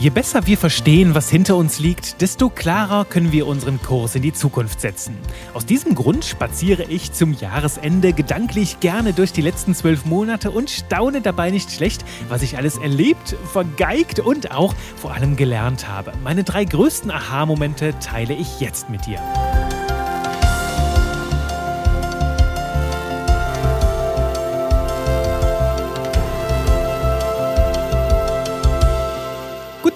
Je besser wir verstehen, was hinter uns liegt, desto klarer können wir unseren Kurs in die Zukunft setzen. Aus diesem Grund spaziere ich zum Jahresende gedanklich gerne durch die letzten zwölf Monate und staune dabei nicht schlecht, was ich alles erlebt, vergeigt und auch vor allem gelernt habe. Meine drei größten Aha-Momente teile ich jetzt mit dir.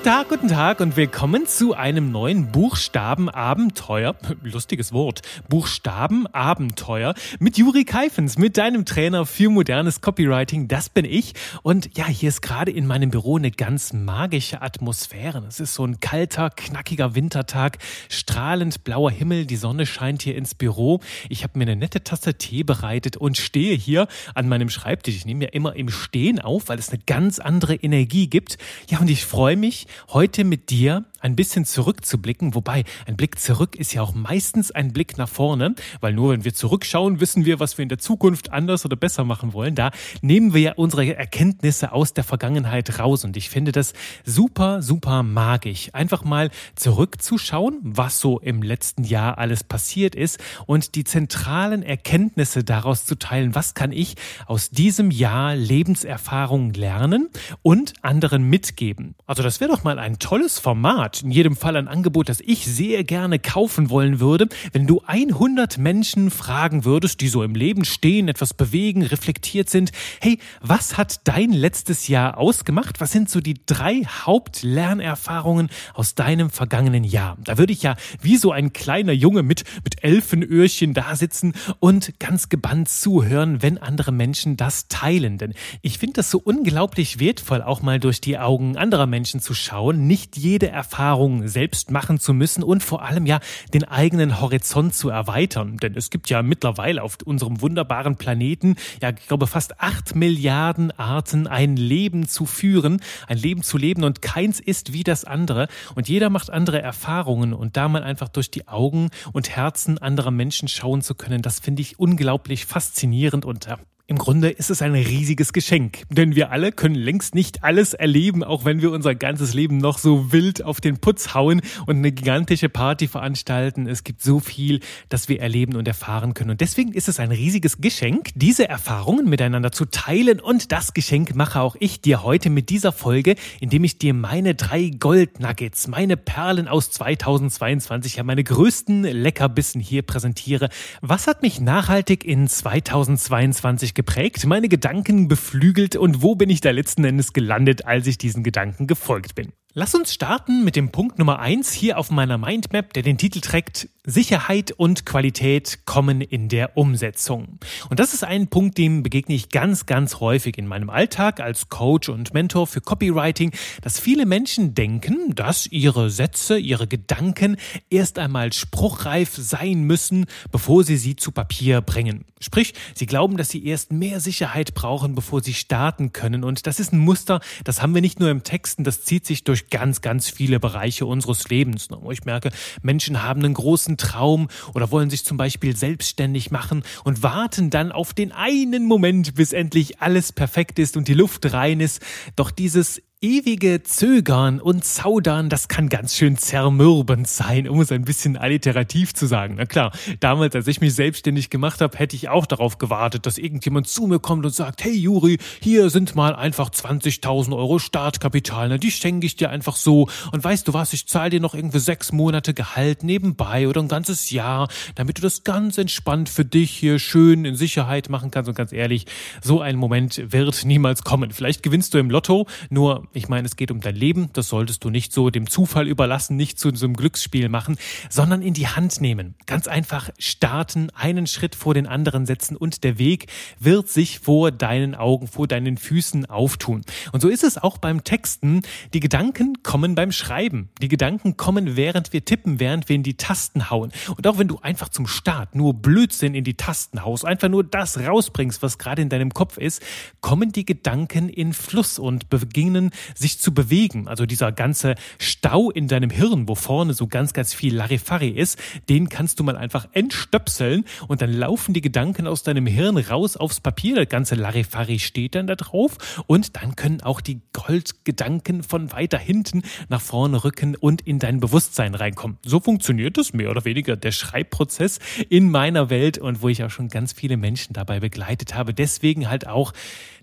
Tag, guten Tag und willkommen zu einem neuen Buchstabenabenteuer. Lustiges Wort. Buchstabenabenteuer mit Juri Keifens, mit deinem Trainer für modernes Copywriting. Das bin ich. Und ja, hier ist gerade in meinem Büro eine ganz magische Atmosphäre. Es ist so ein kalter, knackiger Wintertag, strahlend blauer Himmel, die Sonne scheint hier ins Büro. Ich habe mir eine nette Tasse Tee bereitet und stehe hier an meinem Schreibtisch. Ich nehme ja immer im Stehen auf, weil es eine ganz andere Energie gibt. Ja, und ich freue mich, heute mit dir ein bisschen zurückzublicken, wobei ein Blick zurück ist ja auch meistens ein Blick nach vorne, weil nur wenn wir zurückschauen, wissen wir, was wir in der Zukunft anders oder besser machen wollen. Da nehmen wir ja unsere Erkenntnisse aus der Vergangenheit raus und ich finde das super, super magisch. Einfach mal zurückzuschauen, was so im letzten Jahr alles passiert ist und die zentralen Erkenntnisse daraus zu teilen. Was kann ich aus diesem Jahr Lebenserfahrung lernen und anderen mitgeben? Also das wäre doch mal ein tolles Format in jedem Fall ein Angebot, das ich sehr gerne kaufen wollen würde, wenn du 100 Menschen fragen würdest, die so im Leben stehen, etwas bewegen, reflektiert sind. Hey, was hat dein letztes Jahr ausgemacht? Was sind so die drei Hauptlernerfahrungen aus deinem vergangenen Jahr? Da würde ich ja wie so ein kleiner Junge mit, mit Elfenöhrchen da sitzen und ganz gebannt zuhören, wenn andere Menschen das teilen. Denn ich finde das so unglaublich wertvoll, auch mal durch die Augen anderer Menschen zu schauen. Nicht jede Erfahrung Erfahrungen selbst machen zu müssen und vor allem ja den eigenen Horizont zu erweitern. Denn es gibt ja mittlerweile auf unserem wunderbaren Planeten, ja, ich glaube, fast acht Milliarden Arten, ein Leben zu führen, ein Leben zu leben und keins ist wie das andere. Und jeder macht andere Erfahrungen und da mal einfach durch die Augen und Herzen anderer Menschen schauen zu können, das finde ich unglaublich faszinierend und ja, im Grunde ist es ein riesiges Geschenk, denn wir alle können längst nicht alles erleben, auch wenn wir unser ganzes Leben noch so wild auf den Putz hauen und eine gigantische Party veranstalten. Es gibt so viel, das wir erleben und erfahren können. Und deswegen ist es ein riesiges Geschenk, diese Erfahrungen miteinander zu teilen. Und das Geschenk mache auch ich dir heute mit dieser Folge, indem ich dir meine drei Goldnuggets, meine Perlen aus 2022, ja meine größten Leckerbissen hier präsentiere. Was hat mich nachhaltig in 2022 geprägt, meine Gedanken beflügelt und wo bin ich da letzten Endes gelandet, als ich diesen Gedanken gefolgt bin. Lass uns starten mit dem Punkt Nummer eins hier auf meiner Mindmap, der den Titel trägt Sicherheit und Qualität kommen in der Umsetzung. Und das ist ein Punkt, dem begegne ich ganz, ganz häufig in meinem Alltag als Coach und Mentor für Copywriting, dass viele Menschen denken, dass ihre Sätze, ihre Gedanken erst einmal spruchreif sein müssen, bevor sie sie zu Papier bringen. Sprich, sie glauben, dass sie erst mehr Sicherheit brauchen, bevor sie starten können. Und das ist ein Muster, das haben wir nicht nur im Texten, das zieht sich durch ganz, ganz viele Bereiche unseres Lebens. Wo ich merke, Menschen haben einen großen Traum oder wollen sich zum Beispiel selbstständig machen und warten dann auf den einen Moment, bis endlich alles perfekt ist und die Luft rein ist. Doch dieses ewige Zögern und Zaudern, das kann ganz schön zermürbend sein, um es ein bisschen alliterativ zu sagen. Na klar, damals, als ich mich selbstständig gemacht habe, hätte ich auch darauf gewartet, dass irgendjemand zu mir kommt und sagt, hey Juri, hier sind mal einfach 20.000 Euro Startkapital, ne? die schenke ich dir einfach so. Und weißt du was, ich zahle dir noch irgendwie sechs Monate Gehalt nebenbei oder ein ganzes Jahr, damit du das ganz entspannt für dich hier schön in Sicherheit machen kannst. Und ganz ehrlich, so ein Moment wird niemals kommen. Vielleicht gewinnst du im Lotto, nur ich meine, es geht um dein Leben. Das solltest du nicht so dem Zufall überlassen, nicht zu so einem Glücksspiel machen, sondern in die Hand nehmen. Ganz einfach starten, einen Schritt vor den anderen setzen und der Weg wird sich vor deinen Augen, vor deinen Füßen auftun. Und so ist es auch beim Texten. Die Gedanken kommen beim Schreiben. Die Gedanken kommen, während wir tippen, während wir in die Tasten hauen. Und auch wenn du einfach zum Start nur Blödsinn in die Tasten haust, einfach nur das rausbringst, was gerade in deinem Kopf ist, kommen die Gedanken in Fluss und beginnen sich zu bewegen. Also dieser ganze Stau in deinem Hirn, wo vorne so ganz, ganz viel Larifari ist, den kannst du mal einfach entstöpseln und dann laufen die Gedanken aus deinem Hirn raus aufs Papier. Das ganze Larifari steht dann da drauf und dann können auch die Goldgedanken von weiter hinten nach vorne rücken und in dein Bewusstsein reinkommen. So funktioniert das mehr oder weniger der Schreibprozess in meiner Welt und wo ich auch schon ganz viele Menschen dabei begleitet habe. Deswegen halt auch,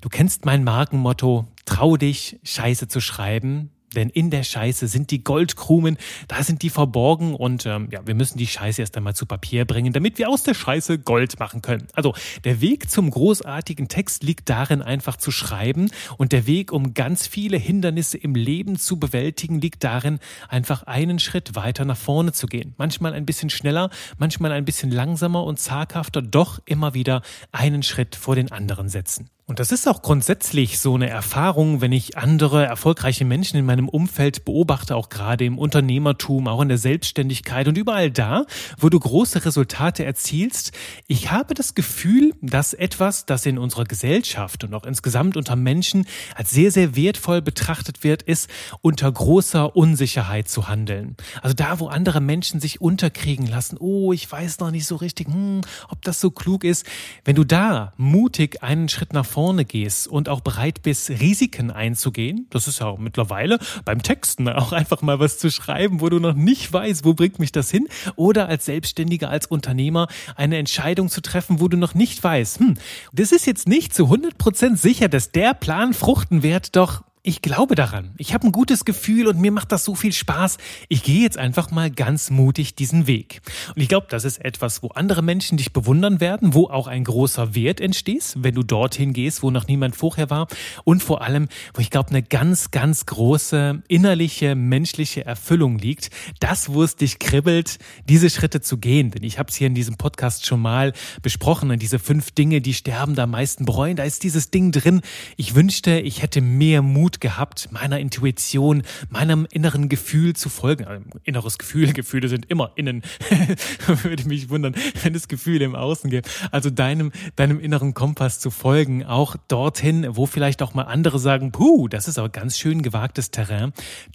du kennst mein Markenmotto, trau dich, Scheiße zu schreiben. Denn in der Scheiße sind die Goldkrumen, da sind die verborgen und ähm, ja, wir müssen die Scheiße erst einmal zu Papier bringen, damit wir aus der Scheiße Gold machen können. Also der Weg zum großartigen Text liegt darin, einfach zu schreiben und der Weg, um ganz viele Hindernisse im Leben zu bewältigen, liegt darin, einfach einen Schritt weiter nach vorne zu gehen. Manchmal ein bisschen schneller, manchmal ein bisschen langsamer und zaghafter, doch immer wieder einen Schritt vor den anderen setzen. Und das ist auch grundsätzlich so eine Erfahrung, wenn ich andere erfolgreiche Menschen in meinem Umfeld beobachte, auch gerade im Unternehmertum, auch in der Selbstständigkeit und überall da, wo du große Resultate erzielst. Ich habe das Gefühl, dass etwas, das in unserer Gesellschaft und auch insgesamt unter Menschen als sehr, sehr wertvoll betrachtet wird, ist, unter großer Unsicherheit zu handeln. Also da, wo andere Menschen sich unterkriegen lassen, oh, ich weiß noch nicht so richtig, hm, ob das so klug ist. Wenn du da mutig einen Schritt nach vorne vorne gehst und auch bereit bist, Risiken einzugehen, das ist ja mittlerweile beim Texten auch einfach mal was zu schreiben, wo du noch nicht weißt, wo bringt mich das hin, oder als Selbstständiger, als Unternehmer eine Entscheidung zu treffen, wo du noch nicht weißt, hm, das ist jetzt nicht zu 100% sicher, dass der Plan fruchten wird, doch ich glaube daran. Ich habe ein gutes Gefühl und mir macht das so viel Spaß. Ich gehe jetzt einfach mal ganz mutig diesen Weg. Und ich glaube, das ist etwas, wo andere Menschen dich bewundern werden, wo auch ein großer Wert entsteht, wenn du dorthin gehst, wo noch niemand vorher war. Und vor allem, wo ich glaube, eine ganz, ganz große innerliche, menschliche Erfüllung liegt. Das, wo es dich kribbelt, diese Schritte zu gehen. Denn ich habe es hier in diesem Podcast schon mal besprochen. Und diese fünf Dinge, die sterben da am meisten bereuen. Da ist dieses Ding drin. Ich wünschte, ich hätte mehr Mut Mut gehabt, meiner Intuition, meinem inneren Gefühl zu folgen. Also, inneres Gefühl, Gefühle sind immer innen. Würde mich wundern, wenn es Gefühle im Außen gibt. Also deinem, deinem inneren Kompass zu folgen, auch dorthin, wo vielleicht auch mal andere sagen, puh, das ist aber ganz schön gewagtes Terrain.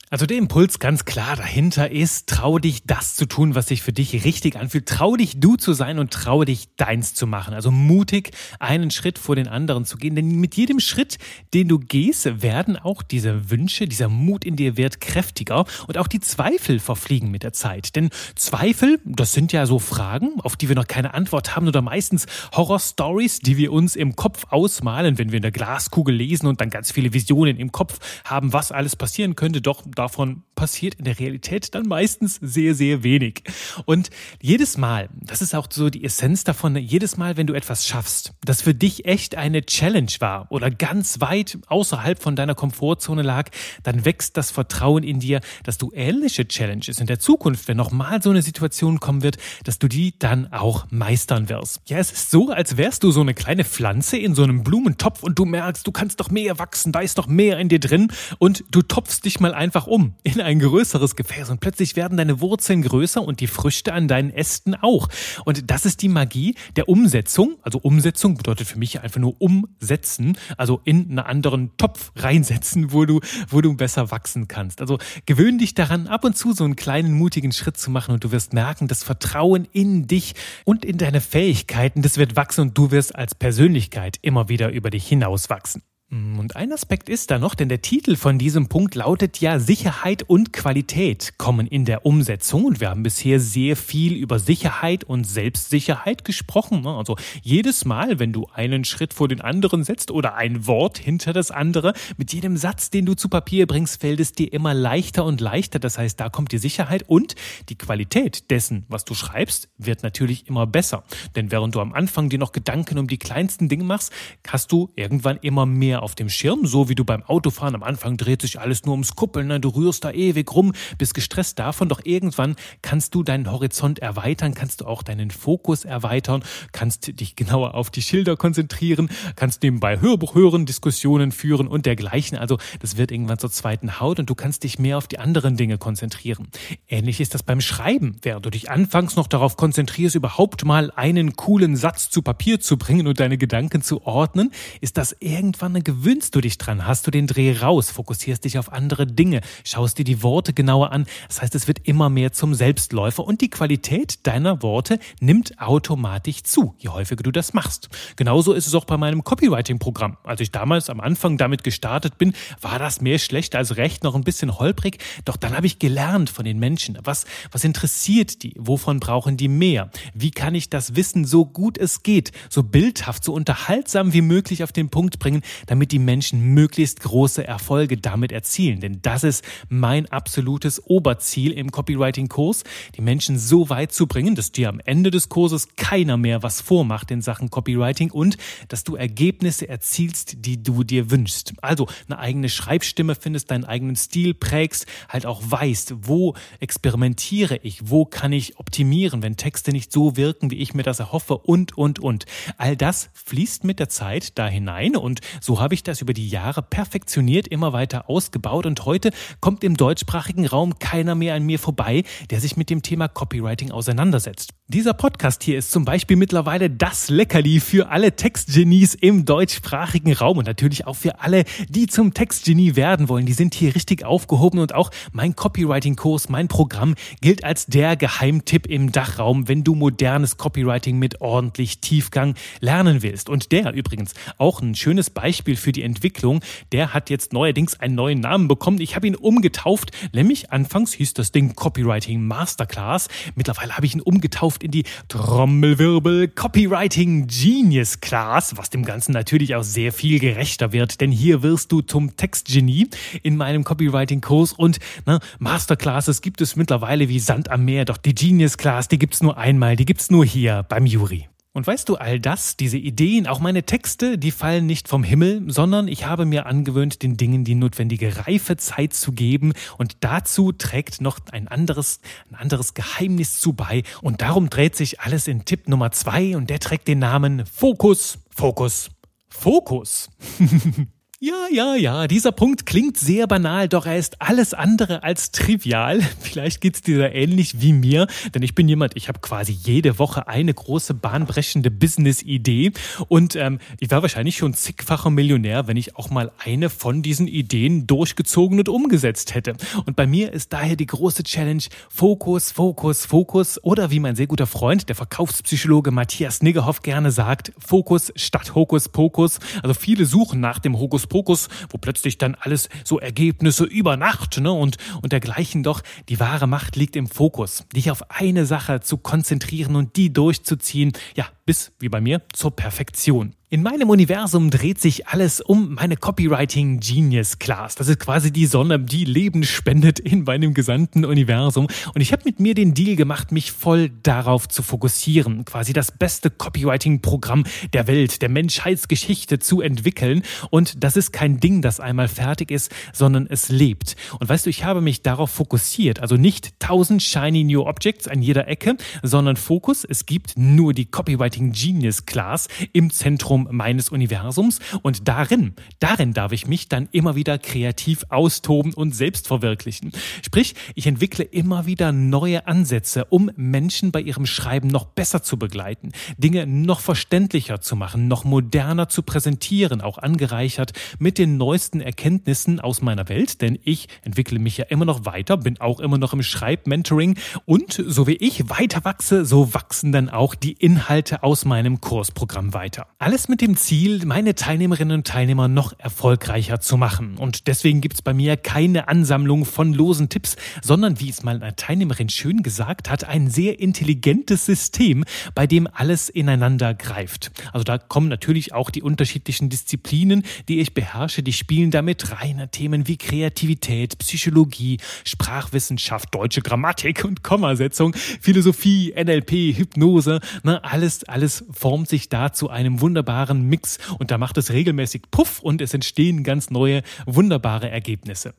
Also der Impuls ganz klar dahinter ist, trau dich das zu tun, was sich für dich richtig anfühlt. Trau dich du zu sein und trau dich deins zu machen. Also mutig einen Schritt vor den anderen zu gehen. Denn mit jedem Schritt, den du gehst, werden auch diese Wünsche, dieser Mut in dir wird kräftiger und auch die Zweifel verfliegen mit der Zeit. Denn Zweifel, das sind ja so Fragen, auf die wir noch keine Antwort haben oder meistens Horror-Stories, die wir uns im Kopf ausmalen, wenn wir in der Glaskugel lesen und dann ganz viele Visionen im Kopf haben, was alles passieren könnte. Doch davon passiert in der Realität dann meistens sehr, sehr wenig. Und jedes Mal, das ist auch so die Essenz davon, jedes Mal, wenn du etwas schaffst, das für dich echt eine Challenge war oder ganz weit außerhalb von deiner Komfortzone, Komfortzone lag, dann wächst das Vertrauen in dir, dass du ähnliche Challenges in der Zukunft, wenn nochmal so eine Situation kommen wird, dass du die dann auch meistern wirst. Ja, es ist so, als wärst du so eine kleine Pflanze in so einem Blumentopf und du merkst, du kannst doch mehr wachsen, da ist doch mehr in dir drin und du topfst dich mal einfach um in ein größeres Gefäß und plötzlich werden deine Wurzeln größer und die Früchte an deinen Ästen auch. Und das ist die Magie der Umsetzung. Also Umsetzung bedeutet für mich einfach nur umsetzen, also in einen anderen Topf reinsetzen setzen, wo du, wo du besser wachsen kannst. Also gewöhn dich daran, ab und zu so einen kleinen mutigen Schritt zu machen und du wirst merken, das Vertrauen in dich und in deine Fähigkeiten, das wird wachsen und du wirst als Persönlichkeit immer wieder über dich hinauswachsen. Mm, und ein Aspekt ist da noch, denn der Titel von diesem Punkt lautet ja Sicherheit und Qualität kommen in der Umsetzung und wir haben bisher sehr viel über Sicherheit und Selbstsicherheit gesprochen. Ne? Also jedes Mal, wenn du einen Schritt vor den anderen setzt oder ein Wort hinter das andere, mit jedem Satz, den du zu Papier bringst, fällt es dir immer leichter und leichter. Das heißt, da kommt die Sicherheit und die Qualität dessen, was du schreibst, wird natürlich immer besser. Denn während du am Anfang dir noch Gedanken um die kleinsten Dinge machst, hast du irgendwann immer mehr mehr auf dem Schirm, so wie du beim Autofahren am Anfang dreht sich alles nur ums Kuppeln, du rührst da ewig rum, bist gestresst davon, doch irgendwann kannst du deinen Horizont erweitern, kannst du auch deinen Fokus erweitern, kannst dich genauer auf die Schilder konzentrieren, kannst nebenbei Hörbuch hören, Diskussionen führen und dergleichen. Also das wird irgendwann zur zweiten Haut und du kannst dich mehr auf die anderen Dinge konzentrieren. Ähnlich ist das beim Schreiben, während du dich anfangs noch darauf konzentrierst, überhaupt mal einen coolen Satz zu Papier zu bringen und deine Gedanken zu ordnen, ist das irgendwann eine gewöhnst du dich dran, hast du den Dreh raus, fokussierst dich auf andere Dinge, schaust dir die Worte genauer an. Das heißt, es wird immer mehr zum Selbstläufer und die Qualität deiner Worte nimmt automatisch zu, je häufiger du das machst. Genauso ist es auch bei meinem Copywriting-Programm. Als ich damals am Anfang damit gestartet bin, war das mehr schlecht als recht, noch ein bisschen holprig. Doch dann habe ich gelernt von den Menschen. Was, was interessiert die? Wovon brauchen die mehr? Wie kann ich das Wissen so gut es geht, so bildhaft, so unterhaltsam wie möglich auf den Punkt bringen, damit die Menschen möglichst große Erfolge damit erzielen? Denn das ist mein absolutes Oberziel im Copywriting-Kurs, die Menschen so weit zu bringen, dass dir am Ende des Kurses keiner mehr was vormacht in Sachen Copywriting und dass du Ergebnisse erzielst, die du dir wünschst. Also eine eigene Schreibstimme findest, deinen eigenen Stil prägst, halt auch weißt, wo experimentiere ich, wo kann ich optimieren, wenn Texte nicht so wirken, wie ich mir das erhoffe und, und, und. All das fließt mit der Zeit da hinein und so habe ich das über die Jahre perfektioniert, immer weiter ausgebaut und heute kommt im deutschsprachigen Raum keiner mehr an mir vorbei, der sich mit dem Thema Copywriting auseinandersetzt. Dieser Podcast hier ist zum Beispiel mittlerweile das Leckerli für alle Textgenies im deutschsprachigen Raum und natürlich auch für alle, die zum Textgenie werden wollen. Die sind hier richtig aufgehoben und auch mein Copywriting-Kurs, mein Programm gilt als der Geheimtipp im Dachraum, wenn du modernes Copywriting mit ordentlich Tiefgang lernen willst. Und der übrigens auch ein schönes Beispiel für die Entwicklung, der hat jetzt neuerdings einen neuen Namen bekommen. Ich habe ihn umgetauft, nämlich anfangs hieß das Ding Copywriting Masterclass. Mittlerweile habe ich ihn umgetauft in die Trommelwirbel Copywriting Genius Class, was dem Ganzen natürlich auch sehr viel gerechter wird, denn hier wirst du zum Textgenie in meinem Copywriting Kurs und ne, Masterclasses gibt es mittlerweile wie Sand am Meer, doch die Genius Class, die gibt's nur einmal, die gibt's nur hier beim Juri. Und weißt du, all das, diese Ideen, auch meine Texte, die fallen nicht vom Himmel, sondern ich habe mir angewöhnt, den Dingen die notwendige Reifezeit zu geben. Und dazu trägt noch ein anderes, ein anderes Geheimnis zu bei. Und darum dreht sich alles in Tipp Nummer zwei und der trägt den Namen Fokus, Fokus, Fokus. Ja, ja, ja, dieser Punkt klingt sehr banal, doch er ist alles andere als trivial. Vielleicht geht's dir da ähnlich wie mir, denn ich bin jemand, ich habe quasi jede Woche eine große bahnbrechende Business-Idee und ähm, ich war wahrscheinlich schon zigfacher Millionär, wenn ich auch mal eine von diesen Ideen durchgezogen und umgesetzt hätte. Und bei mir ist daher die große Challenge Fokus, Fokus, Fokus oder wie mein sehr guter Freund, der Verkaufspsychologe Matthias Niggerhoff gerne sagt, Fokus statt Hokus Pokus. Also viele suchen nach dem Hokus Hokuspokus, wo plötzlich dann alles so Ergebnisse über Nacht ne, und, und dergleichen. Doch die wahre Macht liegt im Fokus, dich auf eine Sache zu konzentrieren und die durchzuziehen, ja, bis, wie bei mir, zur Perfektion. In meinem Universum dreht sich alles um meine Copywriting Genius Class. Das ist quasi die Sonne, die Leben spendet in meinem gesamten Universum. Und ich habe mit mir den Deal gemacht, mich voll darauf zu fokussieren, quasi das beste Copywriting-Programm der Welt, der Menschheitsgeschichte zu entwickeln. Und das ist kein Ding, das einmal fertig ist, sondern es lebt. Und weißt du, ich habe mich darauf fokussiert, also nicht tausend shiny new objects an jeder Ecke, sondern Fokus. Es gibt nur die Copywriting Genius Class im Zentrum Zentrum meines Universums. Und darin, darin darf ich mich dann immer wieder kreativ austoben und selbst verwirklichen. Sprich, ich entwickle immer wieder neue Ansätze, um Menschen bei ihrem Schreiben noch besser zu begleiten, Dinge noch verständlicher zu machen, noch moderner zu präsentieren, auch angereichert mit den neuesten Erkenntnissen aus meiner Welt, denn ich entwickle mich ja immer noch weiter, bin auch immer noch im Schreibmentoring. Und so wie ich weiter wachse, so wachsen dann auch die Inhalte aus meinem Kursprogramm weiter. Alles mit dem Ziel, meine Teilnehmerinnen und Teilnehmer noch erfolgreicher zu machen. Und deswegen gibt's bei mir keine Ansammlung von losen Tipps, sondern wie es mal eine Teilnehmerin schön gesagt hat, ein sehr intelligentes System, bei dem alles ineinander greift. Also da kommen natürlich auch die unterschiedlichen Disziplinen, die ich beherrsche, die spielen damit rein. Themen wie Kreativität, Psychologie, Sprachwissenschaft, deutsche Grammatik und Kommasetzung, Philosophie, NLP, Hypnose, ne, alles, alles formt sich da zu einem wunderbaren Mix und da macht es regelmäßig Puff und es entstehen ganz neue, wunderbare Ergebnisse.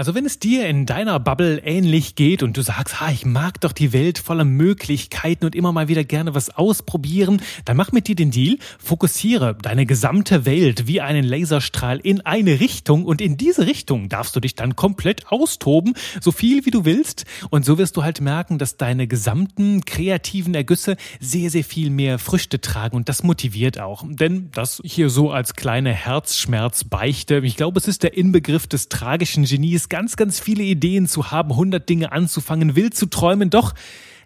Also wenn es dir in deiner Bubble ähnlich geht und du sagst, ha, ich mag doch die Welt voller Möglichkeiten und immer mal wieder gerne was ausprobieren, dann mach mit dir den Deal, fokussiere deine gesamte Welt wie einen Laserstrahl in eine Richtung und in diese Richtung darfst du dich dann komplett austoben, so viel wie du willst und so wirst du halt merken, dass deine gesamten kreativen Ergüsse sehr, sehr viel mehr Früchte tragen und das motiviert auch. Denn das hier so als kleine Herzschmerzbeichte, ich glaube, es ist der Inbegriff des tragischen Genies, ganz, ganz viele Ideen zu haben, 100 Dinge anzufangen, wild zu träumen, doch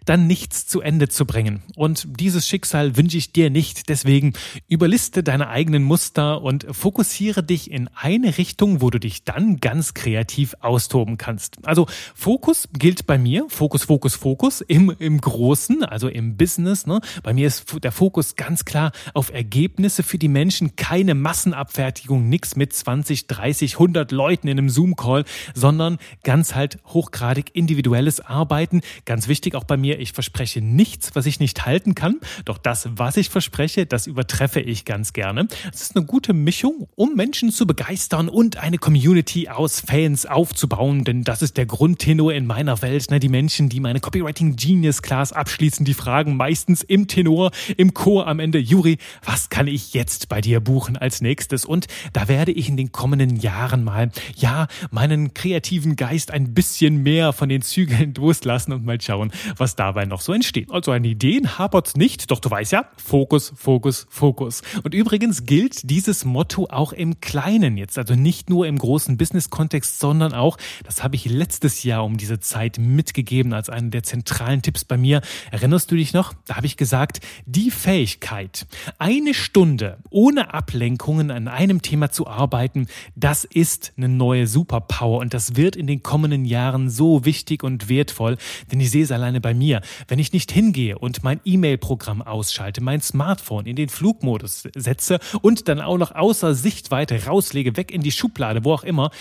dann nichts zu Ende zu bringen. Und dieses Schicksal wünsche ich dir nicht. Deswegen überliste deine eigenen Muster und fokussiere dich in eine Richtung, wo du dich dann ganz kreativ austoben kannst. Also Fokus gilt bei mir, Fokus, Fokus, Fokus im, im Großen, also im Business. Ne? Bei mir ist der Fokus ganz klar auf Ergebnisse für die Menschen, keine Massenabfertigung, nichts mit 20, 30, 100 Leuten in einem Zoom-Call, sondern ganz halt hochgradig individuelles Arbeiten. Ganz wichtig auch bei mir ich verspreche nichts, was ich nicht halten kann. Doch das, was ich verspreche, das übertreffe ich ganz gerne. Es ist eine gute Mischung, um Menschen zu begeistern und eine Community aus Fans aufzubauen, denn das ist der Grundtenor in meiner Welt. Ne? Die Menschen, die meine Copywriting Genius Class abschließen, die fragen meistens im Tenor, im Chor am Ende, Juri, was kann ich jetzt bei dir buchen als nächstes? Und da werde ich in den kommenden Jahren mal, ja, meinen kreativen Geist ein bisschen mehr von den Zügeln loslassen und mal schauen, was da dabei noch so entstehen. Also an Ideen hapert's nicht, doch du weißt ja, Fokus, Fokus, Fokus. Und übrigens gilt dieses Motto auch im Kleinen jetzt, also nicht nur im großen Business-Kontext, sondern auch, das habe ich letztes Jahr um diese Zeit mitgegeben als einen der zentralen Tipps bei mir. Erinnerst du dich noch? Da habe ich gesagt, die Fähigkeit, eine Stunde ohne Ablenkungen an einem Thema zu arbeiten, das ist eine neue Superpower und das wird in den kommenden Jahren so wichtig und wertvoll, denn ich sehe es alleine bei mir mir, wenn ich nicht hingehe und mein E-Mail-Programm ausschalte, mein Smartphone in den Flugmodus setze und dann auch noch außer Sichtweite rauslege, weg in die Schublade, wo auch immer,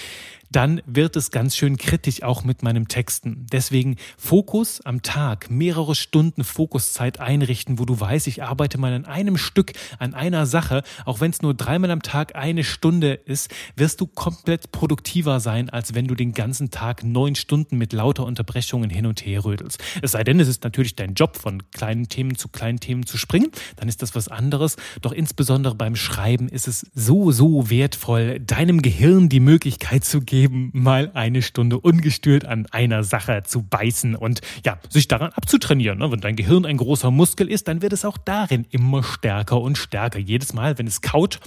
dann wird es ganz schön kritisch auch mit meinem Texten. Deswegen Fokus am Tag, mehrere Stunden Fokuszeit einrichten, wo du weißt, ich arbeite mal an einem Stück, an einer Sache, auch wenn es nur dreimal am Tag eine Stunde ist, wirst du komplett produktiver sein, als wenn du den ganzen Tag neun Stunden mit lauter Unterbrechungen hin und her rödelst. Es sei denn, es ist natürlich dein Job, von kleinen Themen zu kleinen Themen zu springen, dann ist das was anderes. Doch insbesondere beim Schreiben ist es so, so wertvoll, deinem Gehirn die Möglichkeit zu geben, eben mal eine Stunde ungestört an einer Sache zu beißen und ja, sich daran abzutrainieren. Ne? Wenn dein Gehirn ein großer Muskel ist, dann wird es auch darin immer stärker und stärker. Jedes Mal, wenn es kaut,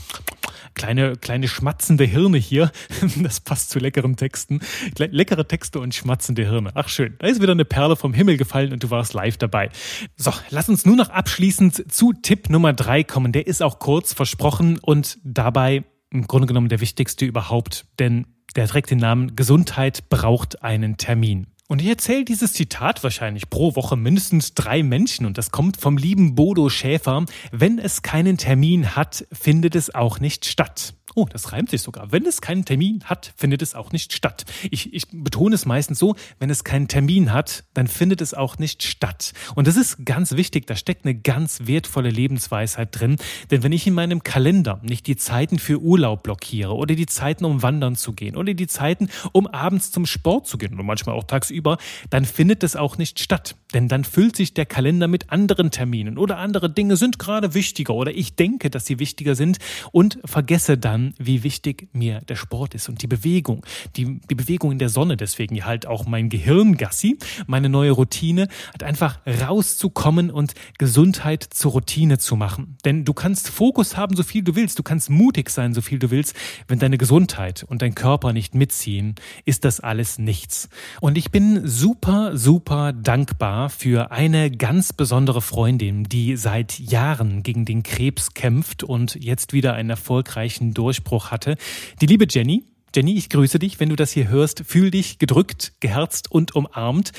kleine, kleine schmatzende Hirne hier. Das passt zu leckeren Texten. Leckere Texte und schmatzende Hirne. Ach schön. Da ist wieder eine Perle vom Himmel gefallen und du warst live dabei. So, lass uns nur noch abschließend zu Tipp Nummer drei kommen. Der ist auch kurz versprochen und dabei im Grunde genommen der wichtigste überhaupt. Denn der trägt den Namen Gesundheit braucht einen Termin. Und ich erzähle dieses Zitat wahrscheinlich pro Woche mindestens drei Menschen und das kommt vom lieben Bodo Schäfer. Wenn es keinen Termin hat, findet es auch nicht statt. Oh, das reimt sich sogar. Wenn es keinen Termin hat, findet es auch nicht statt. Ich, ich betone es meistens so, wenn es keinen Termin hat, dann findet es auch nicht statt. Und das ist ganz wichtig, da steckt eine ganz wertvolle Lebensweisheit drin. Denn wenn ich in meinem Kalender nicht die Zeiten für Urlaub blockiere oder die Zeiten, um wandern zu gehen oder die Zeiten, um abends zum Sport zu gehen und manchmal auch tagsüber, dann findet es auch nicht statt. Denn dann füllt sich der Kalender mit anderen Terminen oder andere Dinge sind gerade wichtiger oder ich denke, dass sie wichtiger sind und vergesse dann, wie wichtig mir der Sport ist und die Bewegung. Die, die Bewegung in der Sonne, deswegen halt auch mein Gehirngassi, meine neue Routine, hat einfach rauszukommen und Gesundheit zur Routine zu machen. Denn du kannst Fokus haben, so viel du willst, du kannst mutig sein, so viel du willst. Wenn deine Gesundheit und dein Körper nicht mitziehen, ist das alles nichts. Und ich bin super, super dankbar für eine ganz besondere Freundin, die seit Jahren gegen den Krebs kämpft und jetzt wieder einen erfolgreichen Durchbruch Durchbruch hatte. Die liebe Jenny, Jenny, ich grüße dich, wenn du das hier hörst, fühl dich gedrückt, geherzt und umarmt.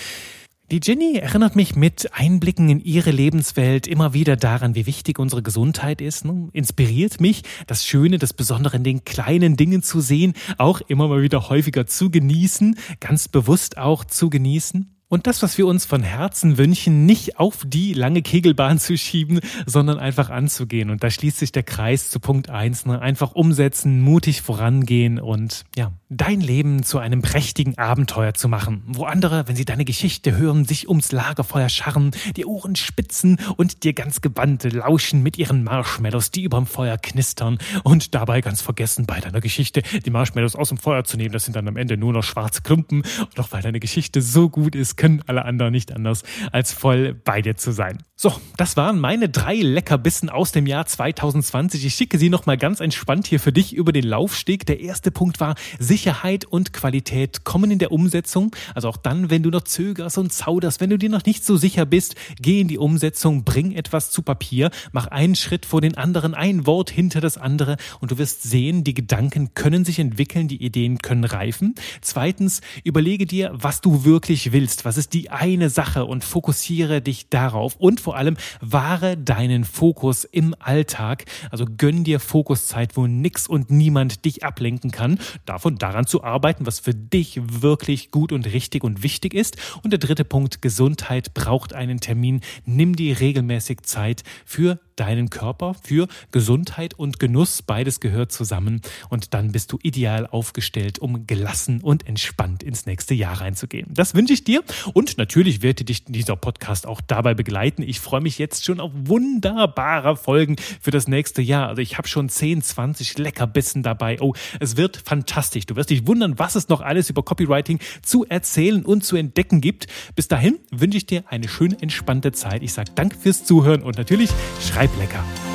Die Jenny erinnert mich mit Einblicken in ihre Lebenswelt immer wieder daran, wie wichtig unsere Gesundheit ist, ne? inspiriert mich, das Schöne, das Besondere in den kleinen Dingen zu sehen, auch immer mal wieder häufiger zu genießen, ganz bewusst auch zu genießen. Und das, was wir uns von Herzen wünschen, nicht auf die lange Kegelbahn zu schieben, sondern einfach anzugehen. Und da schließt sich der Kreis zu Punkt eins: Ne? Einfach umsetzen, mutig vorangehen und ja, dein Leben zu einem prächtigen Abenteuer zu machen, wo andere, wenn sie deine Geschichte hören, sich ums Lagerfeuer scharren, die Ohren spitzen und dir ganz gebannt lauschen mit ihren Marshmallows, die überm Feuer knistern und dabei ganz vergessen, bei deiner Geschichte die Marshmallows aus dem Feuer zu nehmen. Das sind dann am Ende nur noch schwarze Klumpen. Und auch weil deine Geschichte so gut ist, können alle anderen nicht anders, als voll bei dir zu sein. So, das waren meine drei Leckerbissen aus dem Jahr 2020. Ich schicke sie nochmal ganz entspannt hier für dich über den Laufsteg. Der erste Punkt war, Sicherheit und Qualität kommen in der Umsetzung. Also auch dann, wenn du noch zögerst und zauderst, wenn du dir noch nicht so sicher bist, geh in die Umsetzung, bring etwas zu Papier, mach einen Schritt vor den anderen, ein Wort hinter das andere und du wirst sehen, die Gedanken können sich entwickeln, die Ideen können reifen. Zweitens, überlege dir, was du wirklich willst. Was ist die eine Sache und fokussiere dich darauf. Und vor allem wahre deinen Fokus im Alltag. Also gönn dir Fokuszeit, wo nix und niemand dich ablenken kann. Davon daran zu arbeiten, was für dich wirklich gut und richtig und wichtig ist. Und der dritte Punkt, Gesundheit braucht einen Termin. Nimm dir regelmäßig Zeit für deinen Körper für Gesundheit und Genuss. Beides gehört zusammen und dann bist du ideal aufgestellt, um gelassen und entspannt ins nächste Jahr reinzugehen. Das wünsche ich dir und natürlich wird dich dieser Podcast auch dabei begleiten. Ich freue mich jetzt schon auf wunderbare Folgen für das nächste Jahr. Also ich habe schon 10, 20 Leckerbissen dabei. Oh, es wird fantastisch. Du wirst dich wundern, was es noch alles über Copywriting zu erzählen und zu entdecken gibt. Bis dahin wünsche ich dir eine schöne, entspannte Zeit. Ich sage danke fürs Zuhören und natürlich schreib bleib lecker.